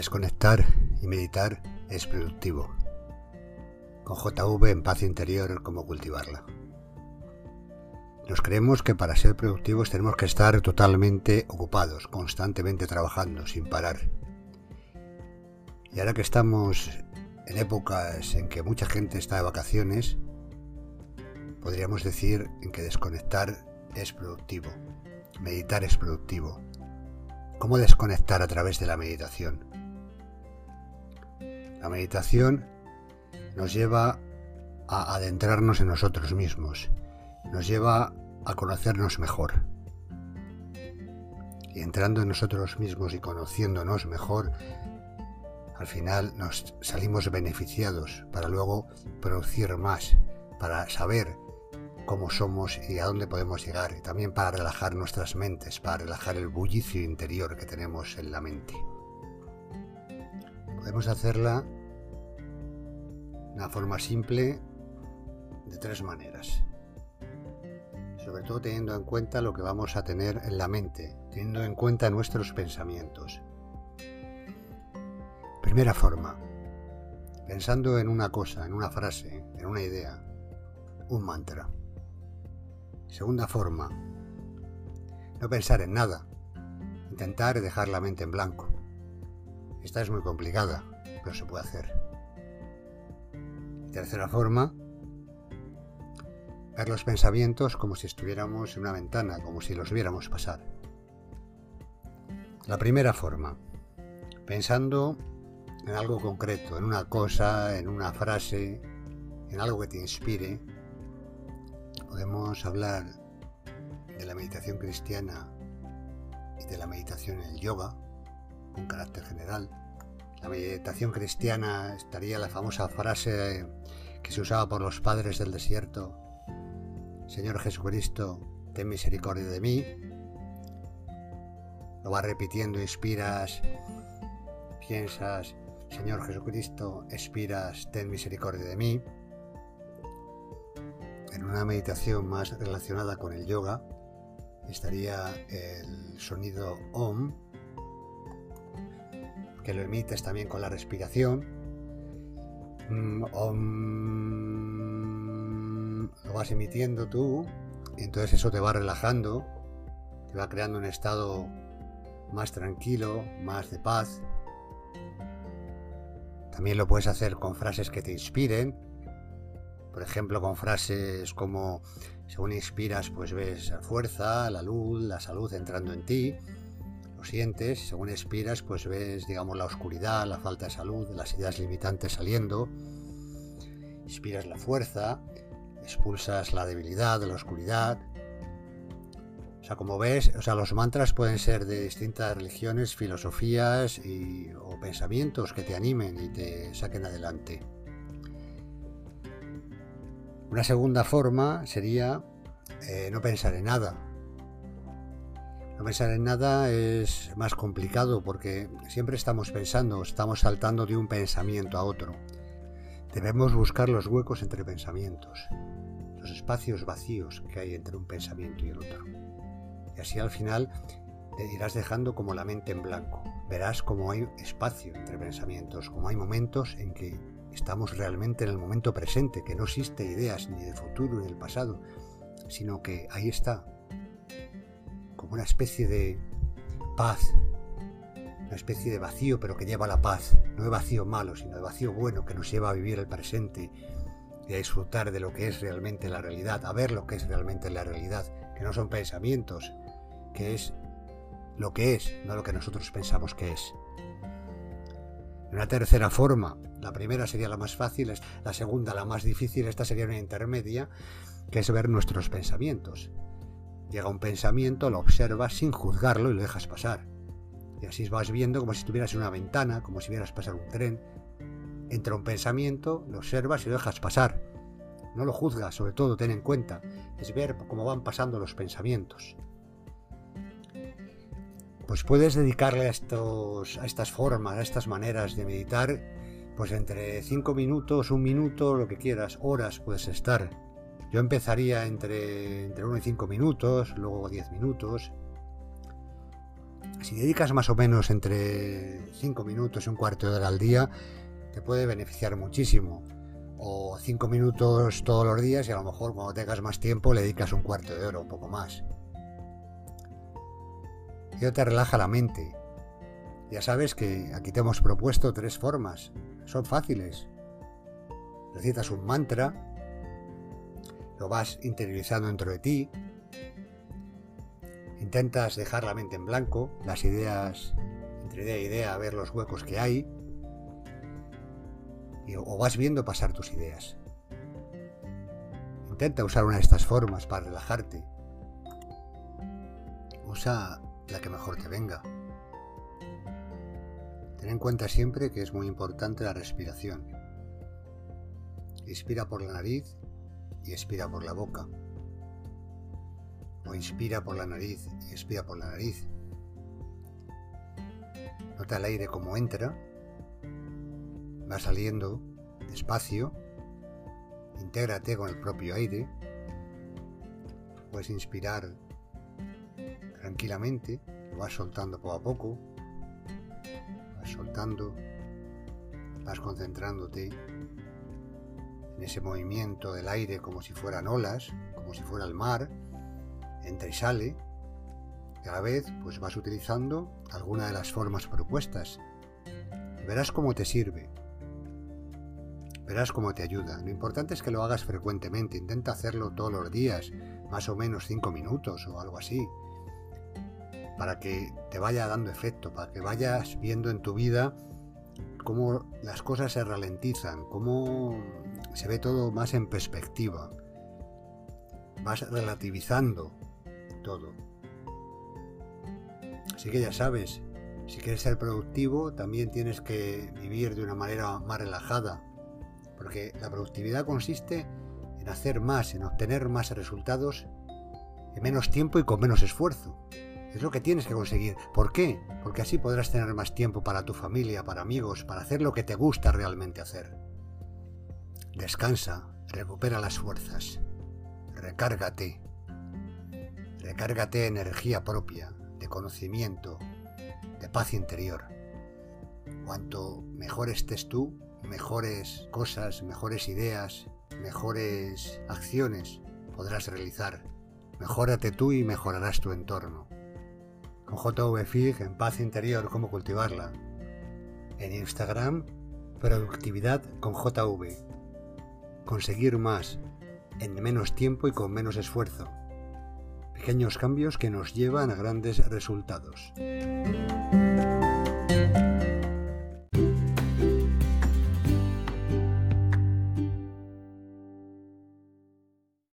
Desconectar y meditar es productivo. Con JV en paz interior, ¿cómo cultivarla? Nos creemos que para ser productivos tenemos que estar totalmente ocupados, constantemente trabajando, sin parar. Y ahora que estamos en épocas en que mucha gente está de vacaciones, podríamos decir en que desconectar es productivo, meditar es productivo. ¿Cómo desconectar a través de la meditación? La meditación nos lleva a adentrarnos en nosotros mismos, nos lleva a conocernos mejor. Y entrando en nosotros mismos y conociéndonos mejor, al final nos salimos beneficiados para luego producir más, para saber cómo somos y a dónde podemos llegar, y también para relajar nuestras mentes, para relajar el bullicio interior que tenemos en la mente. Podemos hacerla de una forma simple de tres maneras. Sobre todo teniendo en cuenta lo que vamos a tener en la mente, teniendo en cuenta nuestros pensamientos. Primera forma, pensando en una cosa, en una frase, en una idea, un mantra. Segunda forma, no pensar en nada, intentar dejar la mente en blanco. Esta es muy complicada, pero se puede hacer. Tercera forma, ver los pensamientos como si estuviéramos en una ventana, como si los viéramos pasar. La primera forma, pensando en algo concreto, en una cosa, en una frase, en algo que te inspire, podemos hablar de la meditación cristiana y de la meditación en el yoga, con carácter general. La meditación cristiana estaría la famosa frase que se usaba por los padres del desierto, Señor Jesucristo, ten misericordia de mí. Lo vas repitiendo, inspiras, piensas, Señor Jesucristo, expiras, ten misericordia de mí. En una meditación más relacionada con el yoga estaría el sonido OM, que lo emites también con la respiración. Mm, lo vas emitiendo tú y entonces eso te va relajando, te va creando un estado más tranquilo, más de paz. También lo puedes hacer con frases que te inspiren, por ejemplo con frases como según inspiras pues ves la fuerza, la luz, la salud entrando en ti sientes, según expiras, pues ves, digamos, la oscuridad, la falta de salud, las ideas limitantes saliendo. Inspiras la fuerza, expulsas la debilidad, la oscuridad. O sea, como ves, o sea, los mantras pueden ser de distintas religiones, filosofías o pensamientos que te animen y te saquen adelante. Una segunda forma sería eh, no pensar en nada, no pensar en nada es más complicado porque siempre estamos pensando, estamos saltando de un pensamiento a otro. Debemos buscar los huecos entre pensamientos, los espacios vacíos que hay entre un pensamiento y el otro. Y así al final te irás dejando como la mente en blanco. Verás como hay espacio entre pensamientos, como hay momentos en que estamos realmente en el momento presente, que no existe ideas ni de futuro ni del pasado, sino que ahí está, una especie de paz, una especie de vacío, pero que lleva a la paz, no de vacío malo, sino de vacío bueno que nos lleva a vivir el presente y a disfrutar de lo que es realmente la realidad, a ver lo que es realmente la realidad, que no son pensamientos, que es lo que es, no lo que nosotros pensamos que es. Una tercera forma, la primera sería la más fácil, la segunda la más difícil, esta sería una intermedia, que es ver nuestros pensamientos. Llega un pensamiento, lo observas sin juzgarlo y lo dejas pasar. Y así vas viendo como si estuvieras en una ventana, como si vieras pasar un tren. Entra un pensamiento, lo observas y lo dejas pasar. No lo juzgas, sobre todo ten en cuenta, es ver cómo van pasando los pensamientos. Pues puedes dedicarle a, estos, a estas formas, a estas maneras de meditar, pues entre 5 minutos, un minuto, lo que quieras, horas puedes estar yo empezaría entre, entre 1 y 5 minutos, luego 10 minutos. Si dedicas más o menos entre 5 minutos y un cuarto de hora al día, te puede beneficiar muchísimo. O 5 minutos todos los días y a lo mejor cuando tengas más tiempo le dedicas un cuarto de hora, un poco más. Y te relaja la mente. Ya sabes que aquí te hemos propuesto tres formas. Son fáciles. Recitas un mantra, lo vas interiorizando dentro de ti, intentas dejar la mente en blanco, las ideas, entre idea e idea, ver los huecos que hay, o vas viendo pasar tus ideas. Intenta usar una de estas formas para relajarte. Usa la que mejor te venga. Ten en cuenta siempre que es muy importante la respiración. Inspira por la nariz y expira por la boca. O inspira por la nariz y expira por la nariz. Nota el aire como entra, va saliendo despacio, intégrate con el propio aire, puedes inspirar tranquilamente, lo vas soltando poco a poco, vas soltando, vas concentrándote en ese movimiento del aire como si fueran olas, como si fuera el mar, entra y sale, y a la vez pues vas utilizando alguna de las formas propuestas. Verás cómo te sirve. Verás cómo te ayuda. Lo importante es que lo hagas frecuentemente. Intenta hacerlo todos los días, más o menos 5 minutos o algo así. Para que te vaya dando efecto, para que vayas viendo en tu vida cómo las cosas se ralentizan, cómo se ve todo más en perspectiva. Vas relativizando todo. Así que ya sabes, si quieres ser productivo, también tienes que vivir de una manera más relajada. Porque la productividad consiste en hacer más, en obtener más resultados en menos tiempo y con menos esfuerzo. Es lo que tienes que conseguir. ¿Por qué? Porque así podrás tener más tiempo para tu familia, para amigos, para hacer lo que te gusta realmente hacer. Descansa, recupera las fuerzas, recárgate. Recárgate energía propia, de conocimiento, de paz interior. Cuanto mejor estés tú, mejores cosas, mejores ideas, mejores acciones podrás realizar. Mejórate tú y mejorarás tu entorno. Con JVFIG en paz interior, cómo cultivarla. En Instagram, productividad con JV. Conseguir más en menos tiempo y con menos esfuerzo. Pequeños cambios que nos llevan a grandes resultados.